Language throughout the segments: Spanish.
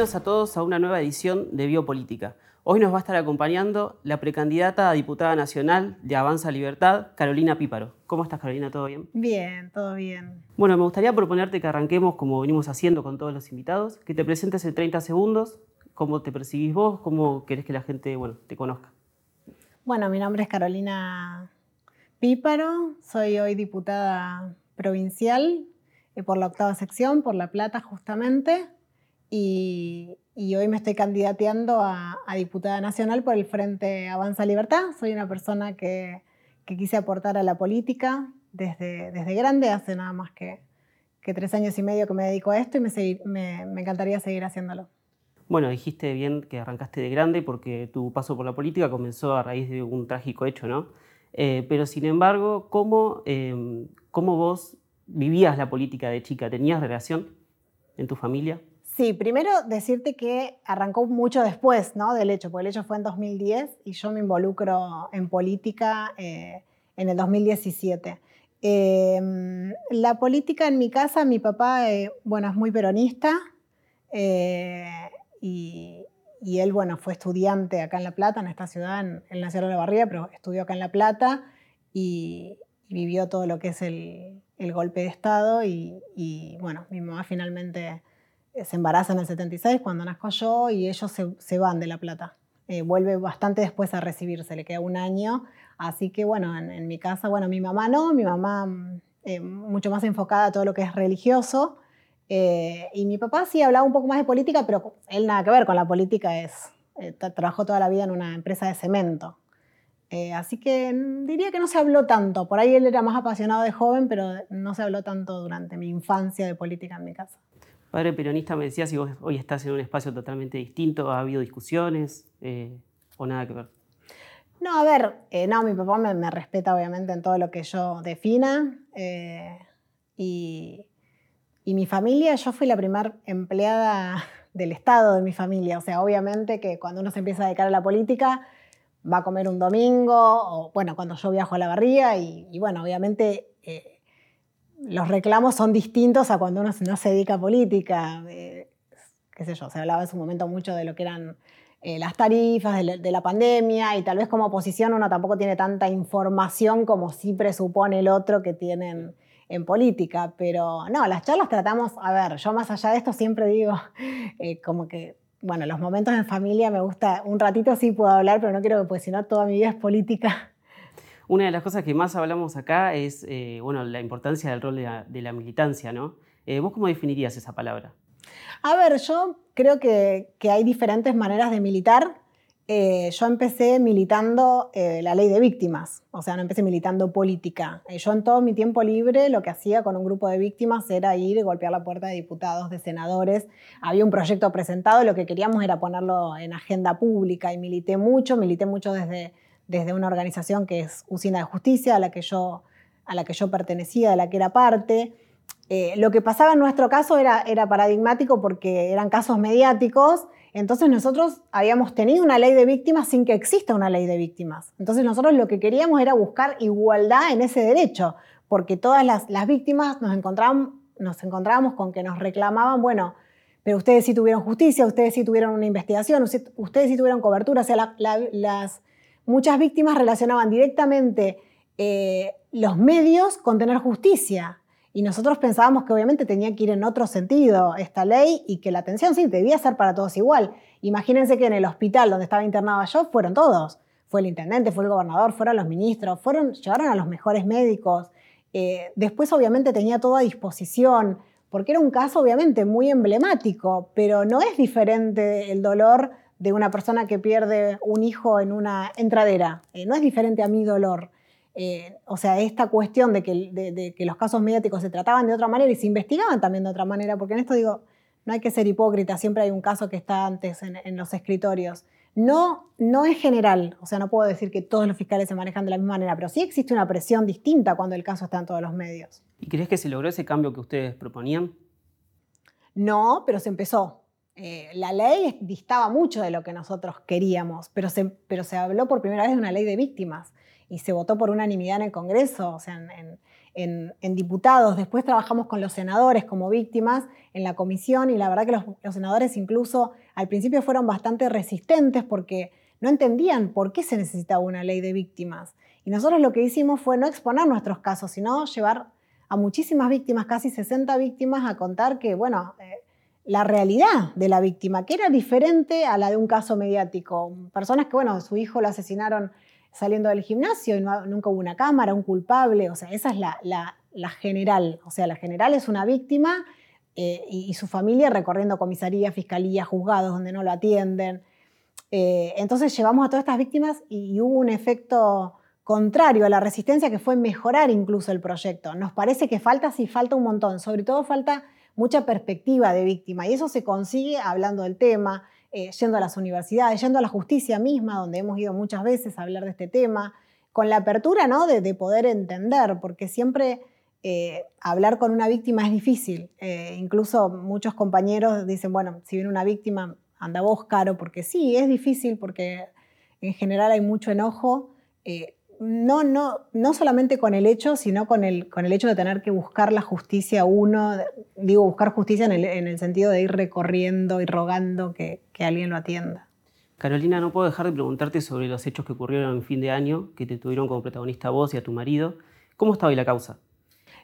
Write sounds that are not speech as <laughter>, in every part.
Bienvenidos a todos a una nueva edición de Biopolítica. Hoy nos va a estar acompañando la precandidata a diputada nacional de Avanza Libertad, Carolina Píparo. ¿Cómo estás, Carolina? ¿Todo bien? Bien, todo bien. Bueno, me gustaría proponerte que arranquemos como venimos haciendo con todos los invitados, que te presentes en 30 segundos, cómo te percibís vos, cómo querés que la gente bueno, te conozca. Bueno, mi nombre es Carolina Píparo, soy hoy diputada provincial eh, por la octava sección, por La Plata justamente, y, hoy me estoy candidateando a, diputada nacional por el Frente Avanza Libertad. Soy una persona que, quise aportar a la política desde, desde grande, hace nada más que, tres años y medio que me dedico a esto y me, me encantaría seguir haciéndolo. Bueno, dijiste bien que arrancaste de grande porque tu paso por la política comenzó a raíz de un trágico hecho, ¿no? Eh, pero sin embargo, ¿cómo, eh, ¿cómo vos vivías la política de chica? ¿Tenías relación en tu familia? Sí, primero decirte que arrancó mucho después ¿no? del hecho, porque el hecho fue en 2010 y yo me involucro en política eh, en el 2017. Em, la política en mi casa, mi papá, bueno, es muy peronista y, y él, bueno, fue estudiante acá en La Plata, en esta ciudad, en el Nacional de la pero estudió acá en La Plata y, vivió todo lo que es el, golpe de Estado y, bueno, mi mamá finalmente eh, se embaraza en el 76 cuando nazco yo y ellos se, van de La Plata. Eh, vuelve bastante después a recibirse, le queda un año, así que bueno, en, mi casa, bueno, mi mamá no, mi mamá eh, mucho más enfocada a todo lo que es religioso, eh, y mi papá sí hablaba un poco más de política, pero él nada que ver con la política, es, eh, trabajó toda la vida en una empresa de cemento. Eh, así que diría que no se habló tanto. Por ahí él era más apasionado de joven, pero no se habló tanto durante mi infancia de política en mi casa. Padre peronista, me decías si vos hoy estás en un espacio totalmente distinto, ¿ha habido discusiones o nada que ver? No, a ver, no, mi papá me, respeta obviamente en todo lo que yo defina y, y mi familia, yo fui la primera empleada <laughs> del Estado de mi familia. O sea, obviamente que cuando uno se empieza a dedicar a la política, va a comer un domingo, o bueno, cuando yo viajo a la barría, y, bueno, obviamente eh, los reclamos son distintos a cuando uno no se dedica a política. Eh, qué sé yo, se hablaba en su momento mucho de lo que eran eh, las tarifas, de, la pandemia, y tal vez como oposición uno tampoco tiene tanta información como sí presupone el otro que tienen en política, pero no, las charlas tratamos, a ver, yo más allá de esto siempre digo, <laughs> eh, como que, bueno, los momentos en familia me gusta, un ratito sí puedo hablar, pero no quiero que, pues si no, toda mi vida es política. Una de las cosas que más hablamos acá es, eh, bueno, la importancia del rol de la, militancia, ¿no? Eh, ¿Vos cómo definirías esa palabra? A ver, yo creo que, que hay diferentes maneras de militar. Eh, yo empecé militando eh, la ley de víctimas, o sea, no empecé militando política. Eh, yo en todo mi tiempo libre lo que hacía con un grupo de víctimas era ir y golpear la puerta de diputados, de senadores. Había un proyecto presentado, lo que queríamos era ponerlo en agenda pública y milité mucho, milité mucho desde, desde una organización que es Usina de Justicia, a la que yo, a la que yo pertenecía, de la que era parte. lo que pasaba en nuestro caso era, era paradigmático porque eran casos mediáticos entonces nosotros habíamos tenido una ley de víctimas sin que exista una ley de víctimas. Entonces nosotros lo que queríamos era buscar igualdad en ese derecho, porque todas las, víctimas nos encontrábamos, nos encontrábamos con que nos reclamaban, bueno, pero ustedes sí tuvieron justicia, ustedes sí tuvieron una investigación, ustedes sí tuvieron cobertura. O sea, las, muchas víctimas relacionaban directamente eh, los medios con tener justicia. Y nosotros pensábamos que obviamente tenía que ir en otro sentido esta ley y que la atención sí debía ser para todos igual. Imagínense que en el hospital donde estaba internada yo fueron todos. Fue el intendente, fue el gobernador, fueron los ministros, fueron, llevaron a los mejores médicos. Eh, después obviamente tenía todo a disposición, porque era un caso obviamente muy emblemático, pero no es diferente el dolor de una persona que pierde un hijo en una entradera. Eh, no es diferente a mi dolor. Eh, o sea, esta cuestión de que, los casos mediáticos se trataban de otra manera y se investigaban también de otra manera, porque en esto digo, no hay que ser hipócrita, siempre hay un caso que está antes en, los escritorios. No, no es general, o sea, no puedo decir que todos los fiscales se manejan de la misma manera, pero sí existe una presión distinta cuando el caso está en todos los medios. ¿Y crees que se logró ese cambio que ustedes proponían? No, pero se empezó. Eh, la ley distaba mucho de lo que nosotros queríamos, pero se, pero se habló por primera vez de una ley de víctimas. y se votó por unanimidad en el Congreso, o sea, en, diputados. Después trabajamos con los senadores como víctimas en la comisión y la verdad que los, senadores incluso al principio fueron bastante resistentes porque no entendían por qué se necesitaba una ley de víctimas. Y nosotros lo que hicimos fue no exponer nuestros casos, sino llevar a muchísimas víctimas, casi 60 víctimas, a contar que, bueno, la realidad de la víctima, que era diferente a la de un caso mediático. Personas que, bueno, su hijo lo asesinaron saliendo del gimnasio y nunca hubo una cámara, un culpable, o sea, esa es la, general. O sea, la general es una víctima eh, y, su familia recorriendo comisaría, fiscalía, juzgados donde no lo atienden. Eh, entonces llevamos a todas estas víctimas y, hubo un efecto contrario a la resistencia que fue mejorar incluso el proyecto. Nos parece que falta, sí, falta un montón. Sobre todo falta mucha perspectiva de víctima y eso se consigue hablando del tema, eh, yendo a las universidades, yendo a la justicia misma, donde hemos ido muchas veces a hablar de este tema, con la apertura ¿no? de, poder entender, porque siempre eh, hablar con una víctima es difícil. Eh, incluso muchos compañeros dicen, bueno, si viene una víctima, anda vos caro, porque sí, es difícil, porque en general hay mucho enojo no, no, no solamente con el hecho, sino con el, con el hecho de tener que buscar la justicia uno, digo, buscar justicia en el, sentido de ir recorriendo y rogando que, alguien lo atienda. Carolina, no puedo dejar de preguntarte sobre los hechos que ocurrieron en fin de año, que te tuvieron como protagonista a vos y a tu marido. ¿Cómo está hoy la causa?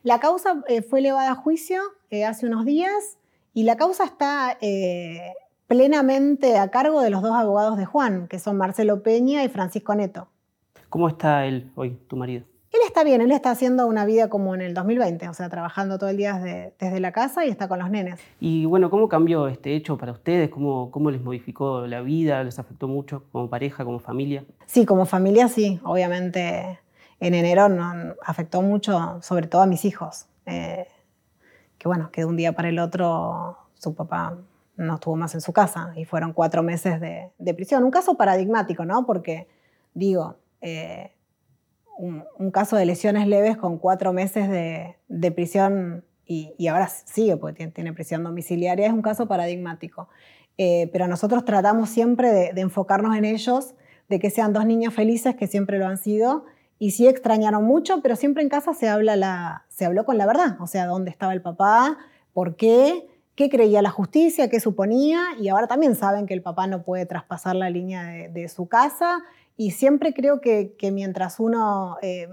La causa eh, fue elevada a juicio eh, hace unos días y la causa está eh, plenamente a cargo de los dos abogados de Juan, que son Marcelo Peña y Francisco Neto. ¿Cómo está él hoy, tu marido? Él está bien, él está haciendo una vida como en el 2020, o sea, trabajando todo el día desde, la casa y está con los nenes. Y bueno, ¿cómo cambió este hecho para ustedes? ¿Cómo, ¿Cómo les modificó la vida? ¿Les afectó mucho como pareja, como familia? Sí, como familia sí, obviamente en enero nos afectó mucho, sobre todo a mis hijos. Eh, que bueno, que de un día para el otro su papá no estuvo más en su casa y fueron cuatro meses de, de prisión. Un caso paradigmático, ¿no? Porque, digo, eh, un, caso de lesiones leves con cuatro meses de, prisión y, ahora sigue porque tiene, prisión domiciliaria, es un caso paradigmático. Eh, pero nosotros tratamos siempre de, enfocarnos en ellos, de que sean dos niños felices, que siempre lo han sido, y sí extrañaron mucho, pero siempre en casa se, habla la, se habló con la verdad, o sea, dónde estaba el papá, por qué, qué creía la justicia, qué suponía, y ahora también saben que el papá no puede traspasar la línea de su casa y siempre creo que, mientras uno eh,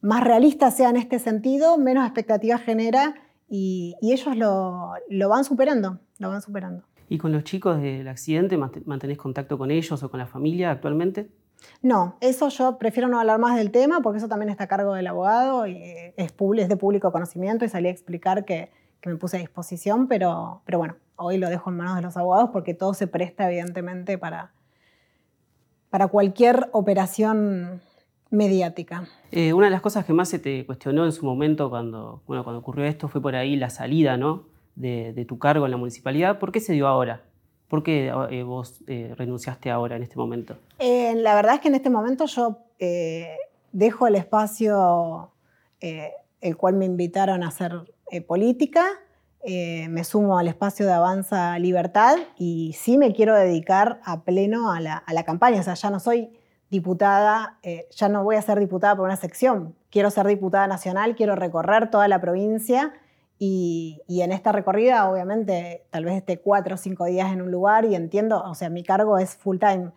más realista sea en este sentido, menos expectativas genera y, ellos lo, van superando, lo van superando. ¿Y con los chicos del accidente mantenés contacto con ellos o con la familia actualmente? No, eso yo prefiero no hablar más del tema porque eso también está a cargo del abogado y es, de público conocimiento y salí a explicar que, que, me puse a disposición, pero, pero bueno, hoy lo dejo en manos de los abogados porque todo se presta evidentemente para, para cualquier operación mediática. Eh, una de las cosas que más se te cuestionó en su momento cuando, bueno, cuando ocurrió esto fue por ahí la salida ¿no? de, tu cargo en la municipalidad. ¿Por qué se dio ahora? ¿Por qué eh, vos eh, renunciaste ahora en este momento? la verdad es que en este momento yo dejo el espacio el cual me invitaron a hacer política eh, me sumo al espacio de Avanza Libertad y sí me quiero dedicar a pleno a la, campaña. O sea, ya no soy diputada, eh, ya no voy a ser diputada por una sección. Quiero ser diputada nacional, quiero recorrer toda la provincia y, y, en esta recorrida, obviamente, tal vez esté cuatro o cinco días en un lugar y entiendo, o sea, mi cargo es full time.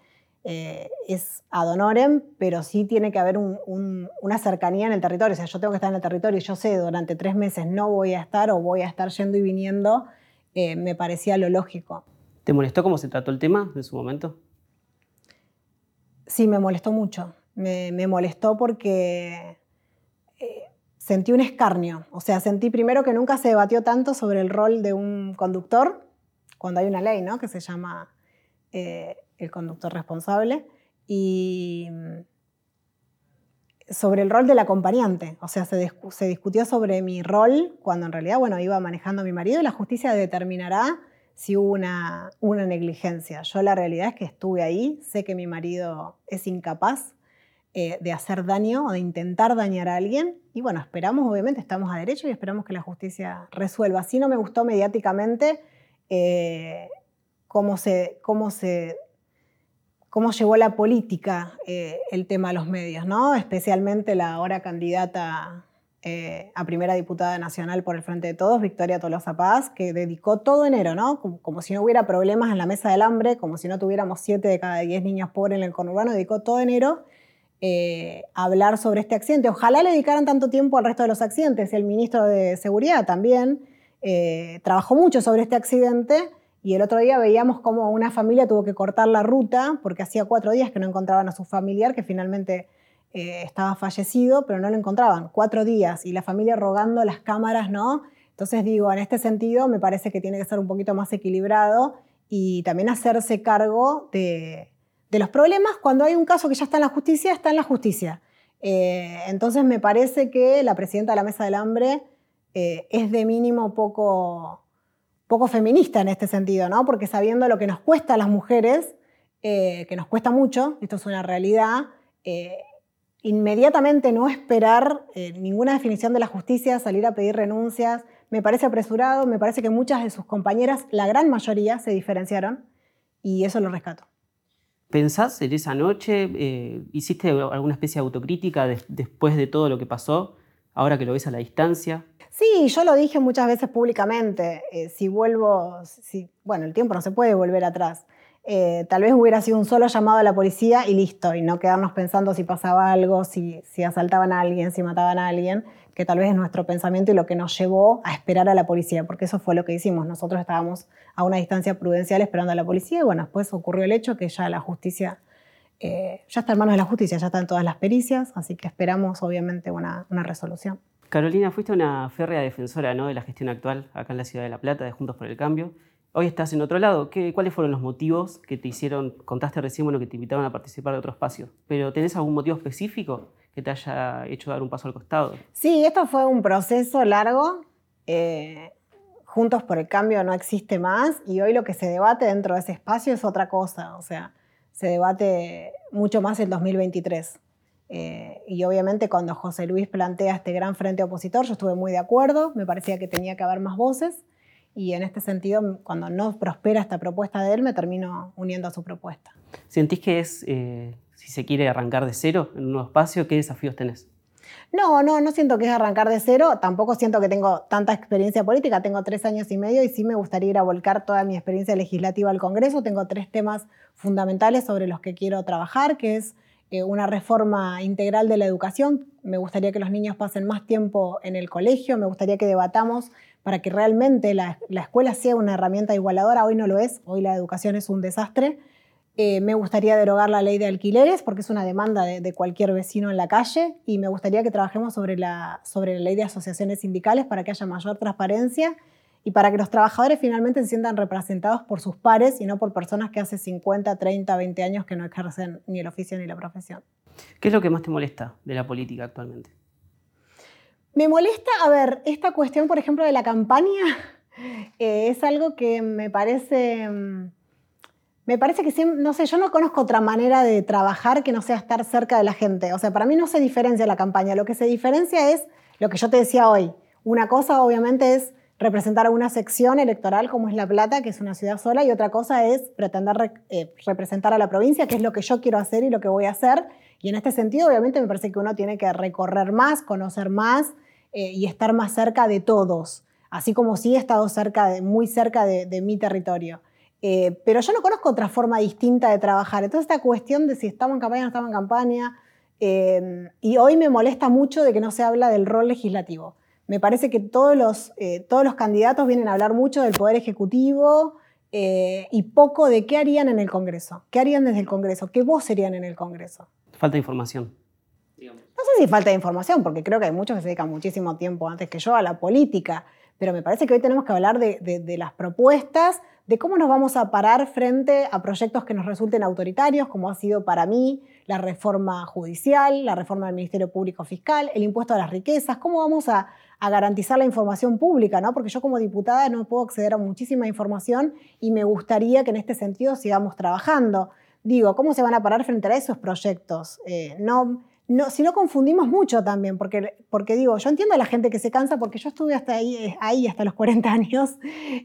Eh, es ad honorem, pero sí tiene que haber una cercanía en el territorio. O sea, yo tengo que estar en el territorio y yo sé durante tres meses no voy a estar o voy a estar yendo y viniendo, eh, me parecía lo lógico. ¿Te molestó cómo se trató el tema en su momento? Sí, me molestó mucho. Me, molestó porque eh, sentí un escarnio. O sea, sentí primero que nunca se debatió tanto sobre el rol de un conductor, cuando hay una ley ¿no? que se llama el conductor responsable, y mm, sobre el rol del acompañante. O sea, se, discutió sobre mi rol cuando en realidad, bueno, iba manejando a mi marido y la justicia determinará si hubo una, una negligencia. Yo la realidad es que estuve ahí, sé que mi marido es incapaz eh, de hacer daño o de intentar dañar a alguien. Y bueno, esperamos, obviamente, estamos a derecho y esperamos que la justicia resuelva. Así no me gustó mediáticamente eh, cómo, se, cómo se cómo llevó la política eh, el tema a los medios, ¿no? especialmente la ahora candidata eh, a primera diputada nacional por el Frente de Todos, Victoria Tolosa Paz, que dedicó todo enero, ¿no? Como, si no hubiera problemas en la mesa del hambre, como si no tuviéramos siete de cada diez niños pobres en el conurbano, dedicó todo enero eh, a hablar sobre este accidente. Ojalá le dedicaran tanto tiempo al resto de los accidentes. El ministro de Seguridad también trabajó mucho sobre este accidente y el otro día veíamos cómo una familia tuvo que cortar la ruta porque hacía cuatro días que no encontraban a su familiar, que finalmente eh, estaba fallecido, pero no lo encontraban. Cuatro días y la familia rogando las cámaras, ¿no? Entonces digo, en este sentido me parece que tiene que ser un poquito más equilibrado y también hacerse cargo de, los problemas. Cuando hay un caso que ya está en la justicia, está en la justicia. Eh, entonces me parece que la presidenta de la Mesa del Hambre eh, es de mínimo poco poco feminista en este sentido, ¿no? Porque sabiendo lo que nos cuesta a las mujeres, eh, que nos cuesta mucho, esto es una realidad, eh, inmediatamente no esperar eh, ninguna definición de la justicia, salir a pedir renuncias, me parece apresurado, me parece que muchas de sus compañeras, la gran mayoría, se diferenciaron y eso lo rescato. ¿Pensás en esa noche? ¿Hiciste alguna especie de autocrítica después de todo lo que pasó, ahora que lo ves a la distancia? Sí, yo lo dije muchas veces públicamente. Eh, si vuelvo, si, bueno, el tiempo no se puede volver atrás. Eh, tal vez hubiera sido un solo llamado a la policía y listo, y no quedarnos pensando si pasaba algo, si, asaltaban a alguien, si mataban a alguien, que tal vez es nuestro pensamiento y lo que nos llevó a esperar a la policía, porque eso fue lo que hicimos. Nosotros estábamos a una distancia prudencial esperando a la policía y bueno, después ocurrió el hecho que ya la justicia, eh, ya está en manos de la justicia, ya están todas las pericias, así que esperamos obviamente una resolución. Carolina, fuiste una férrea defensora ¿no? de la gestión actual acá en la ciudad de La Plata, de Juntos por el Cambio. Hoy estás en otro lado. ¿Qué, ¿Cuáles fueron los motivos que te hicieron, contaste recién, bueno, que te invitaron a participar de otro espacio? ¿Pero tenés algún motivo específico que te haya hecho dar un paso al costado? Sí, esto fue un proceso largo. Eh, Juntos por el Cambio no existe más y hoy lo que se debate dentro de ese espacio es otra cosa. O sea, se debate mucho más el 2023. Eh, y obviamente cuando José Luis plantea este gran frente opositor, yo estuve muy de acuerdo, me parecía que tenía que haber más voces y en este sentido, cuando no prospera esta propuesta de él, me termino uniendo a su propuesta. ¿Sentís que es, eh, si se quiere arrancar de cero en un nuevo espacio, qué desafíos tenés? No, no, no siento que es arrancar de cero, tampoco siento que tengo tanta experiencia política, tengo tres años y medio y sí me gustaría ir a volcar toda mi experiencia legislativa al Congreso. Tengo tres temas fundamentales sobre los que quiero trabajar, que es una reforma integral de la educación. Me gustaría que los niños pasen más tiempo en el colegio, me gustaría que debatamos para que realmente la, escuela sea una herramienta igualadora. Hoy no lo es, hoy la educación es un desastre. Eh, me gustaría derogar la ley de alquileres porque es una demanda de, cualquier vecino en la calle y me gustaría que trabajemos sobre la, sobre la ley de asociaciones sindicales para que haya mayor transparencia y para que los trabajadores finalmente se sientan representados por sus pares y no por personas que hace 50, 30, 20 años que no ejercen ni el oficio ni la profesión. ¿Qué es lo que más te molesta de la política actualmente? Me molesta, a ver, esta cuestión, por ejemplo, de la campaña, <laughs> eh, es algo que me parece... Mm, me parece que, no sé, yo no conozco otra manera de trabajar que no sea estar cerca de la gente. O sea, para mí no se diferencia la campaña. Lo que se diferencia es lo que yo te decía hoy. Una cosa, obviamente, es representar a una sección electoral como es La Plata, que es una ciudad sola, y otra cosa es pretender eh, representar a la provincia, que es lo que yo quiero hacer y lo que voy a hacer. Y en este sentido, obviamente, me parece que uno tiene que recorrer más, conocer más eh, y estar más cerca de todos, así como sí he estado cerca muy cerca de, mi territorio. Eh, pero yo no conozco otra forma distinta de trabajar. Entonces, esta cuestión de si estamos en campaña o no estamos en campaña, y hoy me molesta mucho de que no se habla del rol legislativo. Me parece que todos los, eh, todos los candidatos vienen a hablar mucho del Poder Ejecutivo eh, y poco de qué harían en el Congreso. ¿Qué harían desde el Congreso? ¿Qué voz serían en el Congreso? Falta de información. No sé si falta de información, porque creo que hay muchos que se dedican muchísimo tiempo antes que yo a la política, pero me parece que hoy tenemos que hablar de, de las propuestas, de cómo nos vamos a parar frente a proyectos que nos resulten autoritarios, como ha sido para mí la reforma judicial, la reforma del Ministerio Público Fiscal, el impuesto a las riquezas, cómo vamos a, a garantizar la información pública, ¿no? Porque yo como diputada no puedo acceder a muchísima información y me gustaría que en este sentido sigamos trabajando. Digo, ¿cómo se van a parar frente a esos proyectos? Eh, no, no, si no confundimos mucho también, porque, porque digo, yo entiendo a la gente que se cansa porque yo estuve hasta ahí, ahí hasta los 40 años.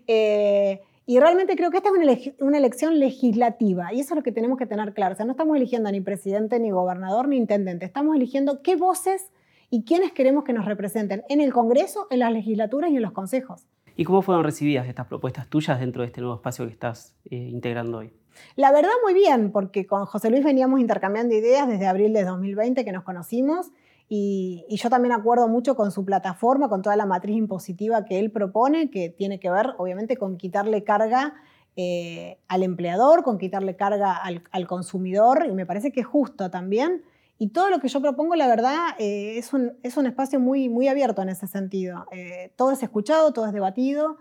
Eh, Y realmente creo que esta es una, elección legislativa y eso es lo que tenemos que tener claro. O sea, no estamos eligiendo ni presidente, ni gobernador, ni intendente. Estamos eligiendo qué voces y quiénes queremos que nos representen en el Congreso, en las legislaturas y en los consejos. ¿Y cómo fueron recibidas estas propuestas tuyas dentro de este nuevo espacio que estás eh, integrando hoy? La verdad muy bien, porque con José Luis veníamos intercambiando ideas desde abril de 2020 que nos conocimos y, yo también acuerdo mucho con su plataforma, con toda la matriz impositiva que él propone, que tiene que ver obviamente con quitarle carga eh, al empleador, con quitarle carga al, consumidor, y me parece que es justo también. Y todo lo que yo propongo, la verdad, eh, es, un, es, un, espacio muy, muy abierto en ese sentido. Eh, todo es escuchado, todo es debatido.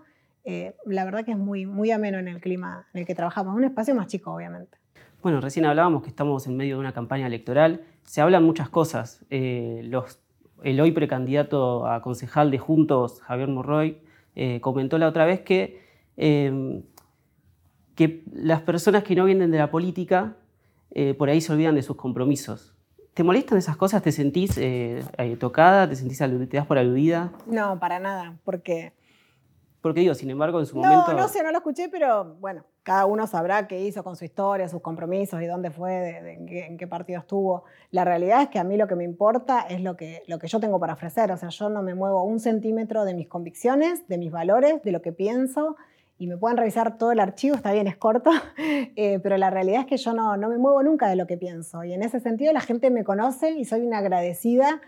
la verdad que es muy, muy ameno en el clima en el que trabajamos. Un espacio más chico, obviamente. Bueno, recién hablábamos que estamos en medio de una campaña electoral. Se hablan muchas cosas. Eh, el hoy precandidato a concejal de Juntos, Javier Morroy, eh, comentó la otra vez que, em, que las personas que no vienen de la política eh, por ahí se olvidan de sus compromisos. ¿Te molestan esas cosas? ¿Te sentís tocada? ¿Te sentís te das por aludida? No, para nada, porque porque digo, sin embargo, en su momento... No, no sé, no lo escuché, pero bueno, cada uno sabrá qué hizo con su historia, sus compromisos y dónde fue, en, qué, partido estuvo. La realidad es que a mí lo que me importa es lo que, lo que yo tengo para ofrecer. O sea, yo no me muevo un centímetro de mis convicciones, de mis valores, de lo que pienso. Y me pueden revisar todo el archivo, está bien, es corto, <laughs> eh, pero la realidad es que yo no, no me muevo nunca de lo que pienso. Y en ese sentido la gente me conoce y soy una agradecida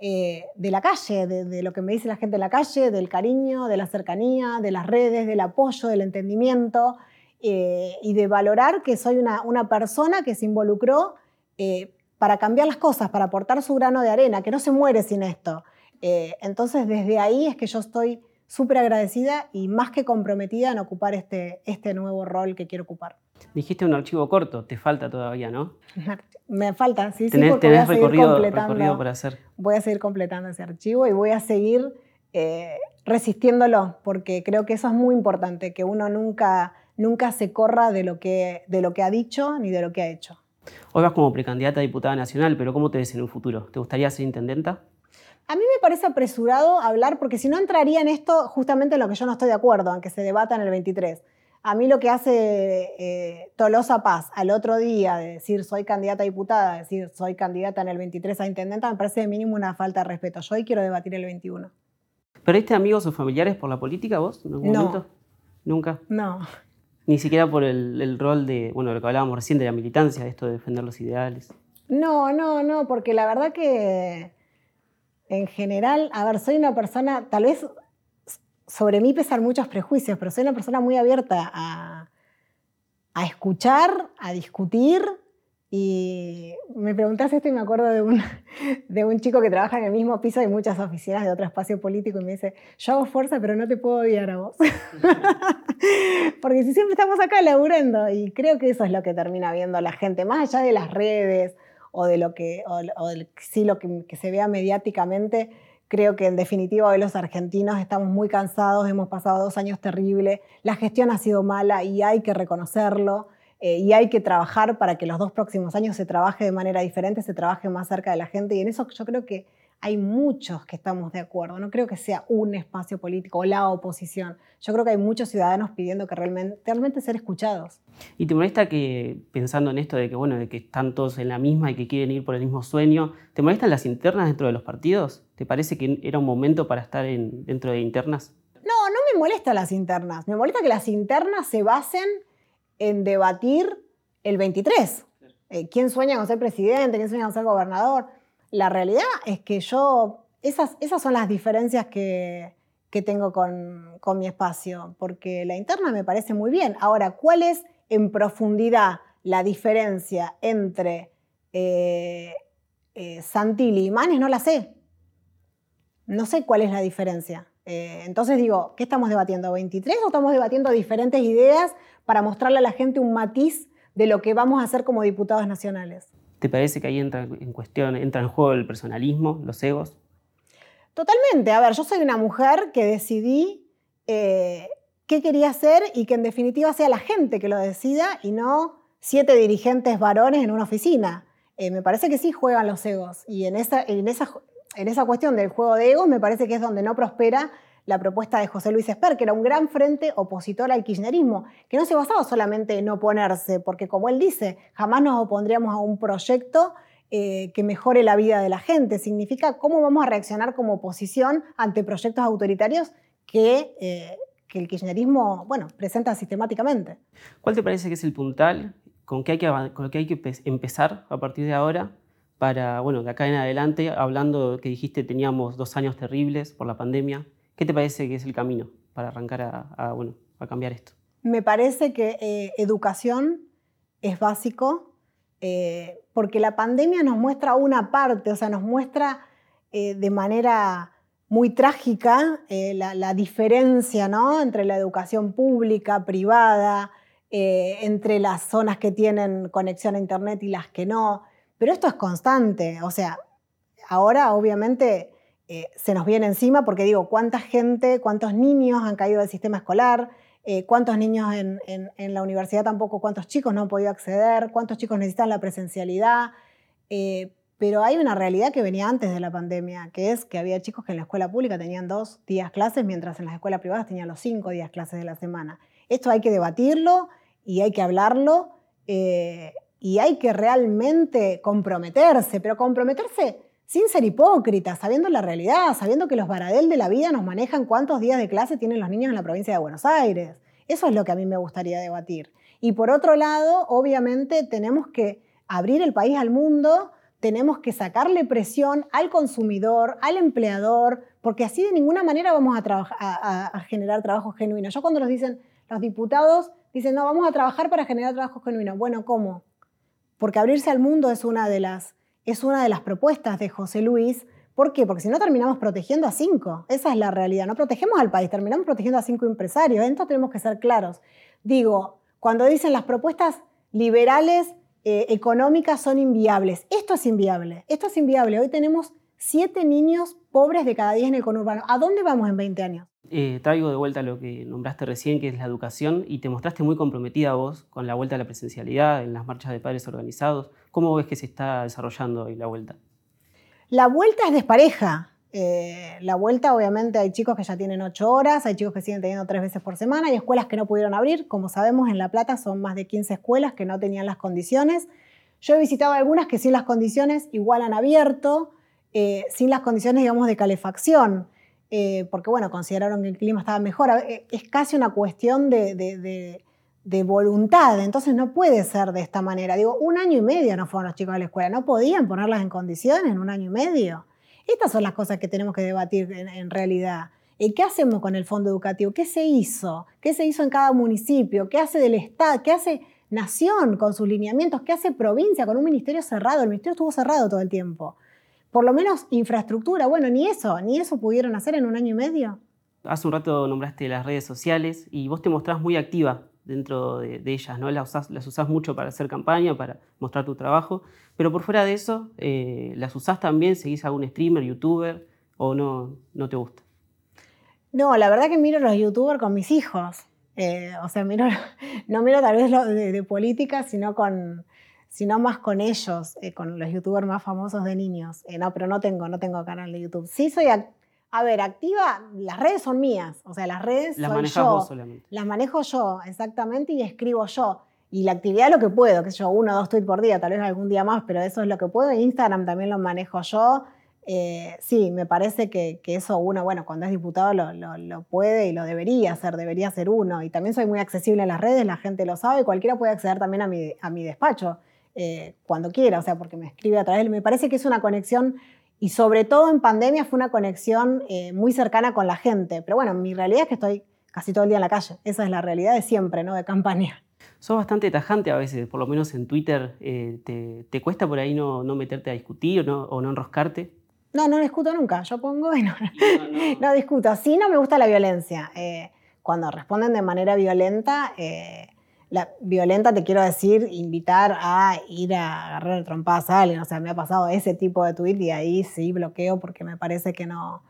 eh, de la calle, de, lo que me dice la gente en la calle, del cariño, de la cercanía, de las redes, del apoyo, del entendimiento eh, y de valorar que soy una, una persona que se involucró eh, para cambiar las cosas, para aportar su grano de arena, que no se muere sin esto. entonces, desde ahí es que yo estoy súper agradecida y más que comprometida en ocupar este, este nuevo rol que quiero ocupar. Dijiste un archivo corto, te falta todavía, ¿no? Me falta, sí, sí, porque voy a seguir recorrido, completando, por hacer. Voy a seguir completando ese archivo y voy a seguir eh, resistiéndolo, porque creo que eso es muy importante, que uno nunca, nunca se corra de lo, que, de lo que ha dicho ni de lo que ha hecho. Hoy vas como precandidata a diputada nacional, pero ¿cómo te ves en un futuro? ¿Te gustaría ser intendenta? A mí me parece apresurado hablar, porque si no entraría en esto justamente en lo que yo no estoy de acuerdo, en que se debata en el 23. A mí lo que hace eh, Tolosa Paz al otro día de decir soy candidata a diputada, decir soy candidata en el 23 a intendenta, me parece de mínimo una falta de respeto. Yo hoy quiero debatir el 21. ¿Perdiste amigos o familiares por la política vos en algún no. momento? ¿Nunca? No. Ni siquiera por el, rol de, bueno, lo que hablábamos recién de la militancia, de esto de defender los ideales. No, no, no, porque la verdad que en general, a ver, soy una persona, tal vez sobre mí pesan muchos prejuicios, pero soy una persona muy abierta a, escuchar, a discutir. Y me preguntaste esto y me acuerdo de un, <laughs> de un chico que trabaja en el mismo piso de muchas oficinas de otro espacio político y me dice, yo hago fuerza, pero no te puedo odiar a vos. <laughs> Porque si siempre estamos acá laburando, y creo que eso es lo que termina viendo la gente, más allá de las redes o de lo que, o, sí, lo que se vea mediáticamente, Creo que en definitiva hoy los argentinos estamos muy cansados, hemos pasado dos años terribles, la gestión ha sido mala y hay que reconocerlo eh, y hay que trabajar para que los dos próximos años se trabaje de manera diferente, se trabaje más cerca de la gente y en eso yo creo que hay muchos que estamos de acuerdo. No creo que sea un espacio político o la oposición. Yo creo que hay muchos ciudadanos pidiendo que realmente, realmente ser escuchados. ¿Y te molesta que, pensando en esto de que, bueno, de que están todos en la misma y que quieren ir por el mismo sueño, ¿te molestan las internas dentro de los partidos? ¿Te parece que era un momento para estar en, dentro de internas? No, no me molestan las internas. Me molesta que las internas se basen en debatir el 23. Eh, ¿Quién sueña con ser presidente? ¿Quién sueña con ser gobernador? La realidad es que yo, esas, esas son las diferencias que, tengo con, mi espacio, porque la interna me parece muy bien. Ahora, ¿cuál es en profundidad la diferencia entre eh, eh, Santilli y Manes? No la sé. No sé cuál es la diferencia. Eh, entonces digo, ¿qué estamos debatiendo? ¿23 o estamos debatiendo diferentes ideas para mostrarle a la gente un matiz de lo que vamos a hacer como diputados nacionales? ¿Te parece que ahí entra en cuestión, entra en juego el personalismo, los egos? Totalmente. A ver, yo soy una mujer que decidí eh, qué quería hacer y que en definitiva sea la gente que lo decida y no siete dirigentes varones en una oficina. Eh, me parece que sí juegan los egos y en esa, en, esa, en esa cuestión del juego de egos me parece que es donde no prospera la propuesta de José Luis Esper, que era un gran frente opositor al kirchnerismo, que no se basaba solamente en oponerse, porque como él dice, jamás nos opondríamos a un proyecto eh, que mejore la vida de la gente. Significa cómo vamos a reaccionar como oposición ante proyectos autoritarios que, eh, el kirchnerismo bueno, presenta sistemáticamente. ¿Cuál te parece que es el puntal con, hay que, lo que hay que empezar a partir de ahora para, bueno, de acá en adelante, hablando que dijiste teníamos dos años terribles por la pandemia, ¿qué te parece que es el camino para arrancar a, bueno, a cambiar esto? Me parece que eh, educación es básico, eh, porque la pandemia nos muestra una parte, o sea, nos muestra eh, de manera muy trágica la, la, diferencia ¿no? entre la educación pública, privada, entre las zonas que tienen conexión a Internet y las que no. Pero esto es constante, o sea, ahora obviamente eh, se nos viene encima porque digo, ¿cuánta gente, cuántos niños han caído del sistema escolar? Eh, ¿Cuántos niños en, la universidad tampoco, cuántos chicos no han podido acceder? ¿Cuántos chicos necesitan la presencialidad? Eh, pero hay una realidad que venía antes de la pandemia, que es que había chicos que en la escuela pública tenían dos días clases, mientras en las escuelas privadas tenían los cinco días clases de la semana. Esto hay que debatirlo y hay que hablarlo y hay que realmente comprometerse, pero comprometerse sin ser hipócrita, sabiendo la realidad, sabiendo que los Baradel de la vida nos manejan cuántos días de clase tienen los niños en la provincia de Buenos Aires. Eso es lo que a mí me gustaría debatir. Y por otro lado, obviamente tenemos que abrir el país al mundo, tenemos que sacarle presión al consumidor, al empleador, porque así de ninguna manera vamos a, a generar trabajo genuino. Yo cuando nos dicen los diputados, dicen, no, vamos a trabajar para generar trabajo genuino. Bueno, ¿cómo? porque abrirse al mundo es una de las, es una de las propuestas de José Luis. ¿Por qué? Porque si no terminamos protegiendo a cinco. Esa es la realidad. No protegemos al país, terminamos protegiendo a cinco empresarios. En esto tenemos que ser claros. Digo, cuando dicen las propuestas liberales eh, económicas son inviables, esto es inviable. Esto es inviable. Hoy tenemos siete niños pobres de cada diez en el conurbano. ¿A dónde vamos en 20 años? Eh, traigo de vuelta lo que nombraste recién, que es la educación, y te mostraste muy comprometida vos con la vuelta a la presencialidad en las marchas de padres organizados. ¿Cómo ves que se está desarrollando hoy la vuelta? La vuelta es despareja. Eh, la vuelta, obviamente, hay chicos que ya tienen ocho horas, hay chicos que siguen teniendo tres veces por semana, hay escuelas que no pudieron abrir. Como sabemos, en La Plata son más de 15 escuelas que no tenían las condiciones. Yo he visitado algunas que sin las condiciones igual han abierto, eh, sin las condiciones, digamos, de calefacción. Eh, porque bueno, consideraron que el clima estaba mejor. Es casi una cuestión de, voluntad, entonces no puede ser de esta manera. Digo, un año y medio no fueron los chicos a la escuela, no podían ponerlas en condiciones en un año y medio. Estas son las cosas que tenemos que debatir en, realidad. ¿Y ¿Qué hacemos con el fondo educativo? ¿Qué se hizo? ¿Qué se hizo en cada municipio? ¿Qué hace del Estado? ¿Qué hace Nación con sus lineamientos? ¿Qué hace provincia con un ministerio cerrado? El ministerio estuvo cerrado todo el tiempo por lo menos infraestructura. Bueno, ni eso, ni eso pudieron hacer en un año y medio. Hace un rato nombraste las redes sociales y vos te mostrás muy activa dentro de, ellas, ¿no? Las usás, las usás mucho para hacer campaña, para mostrar tu trabajo, pero por fuera de eso, eh, ¿las usás también? ¿Seguís a algún streamer, youtuber o no, no te gusta? No, la verdad que miro los youtubers con mis hijos. Eh, o sea, miro, <laughs> no miro tal vez lo de política, sino con, sino más con ellos, eh, con los youtubers más famosos de niños. Eh, no, pero no tengo, no tengo canal de YouTube. Sí soy, a ver, activa, las redes son mías, o sea, las redes las soy yo. Vos solamente. Las manejo yo, exactamente, y escribo yo. Y la actividad lo que puedo, que yo, uno o dos tweets por día, tal vez algún día más, pero eso es lo que puedo. Instagram también lo manejo yo. Eh, sí, me parece que, eso uno, bueno, cuando es diputado lo, lo, puede y lo debería hacer, debería ser uno. Y también soy muy accesible en las redes, la gente lo sabe, cualquiera puede acceder también a mi, a mi despacho. Eh, cuando quiera, o sea, porque me escribe a través. Me parece que es una conexión, y sobre todo en pandemia fue una conexión eh, muy cercana con la gente. Pero bueno, mi realidad es que estoy casi todo el día en la calle. Esa es la realidad de siempre, ¿no? De campaña. Sos bastante tajante a veces, por lo menos en Twitter. Eh, te, cuesta por ahí no, meterte a discutir o no, enroscarte? No, no discuto nunca. Yo pongo y no, no, <laughs> discuto. Sí, no me gusta la violencia. cuando responden de manera violenta, la violenta te quiero decir, invitar a ir a agarrar trompadas a alguien. O sea, me ha pasado ese tipo de tweet y ahí sí bloqueo porque me parece que no,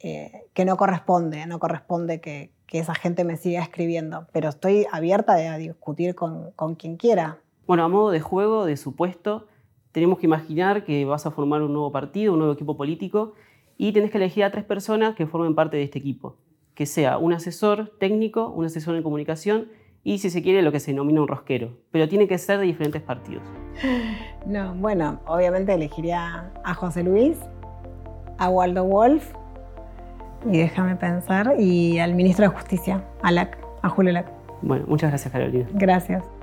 eh, que no corresponde, no corresponde que, esa gente me siga escribiendo. Pero estoy abierta a discutir con, con quien quiera. Bueno, a modo de juego, de supuesto, tenemos que imaginar que vas a formar un nuevo partido, un nuevo equipo político y tenés que elegir a tres personas que formen parte de este equipo. que sea un asesor técnico, un asesor en comunicación y, si se quiere, lo que se denomina un rosquero. Pero tiene que ser de diferentes partidos. <gasps> No, bueno, obviamente elegiría a José Luis, a Waldo Wolf y déjame pensar, y al ministro de Justicia, a LAC, a Julio LAC. Bueno, muchas gracias, Carolina. Gracias.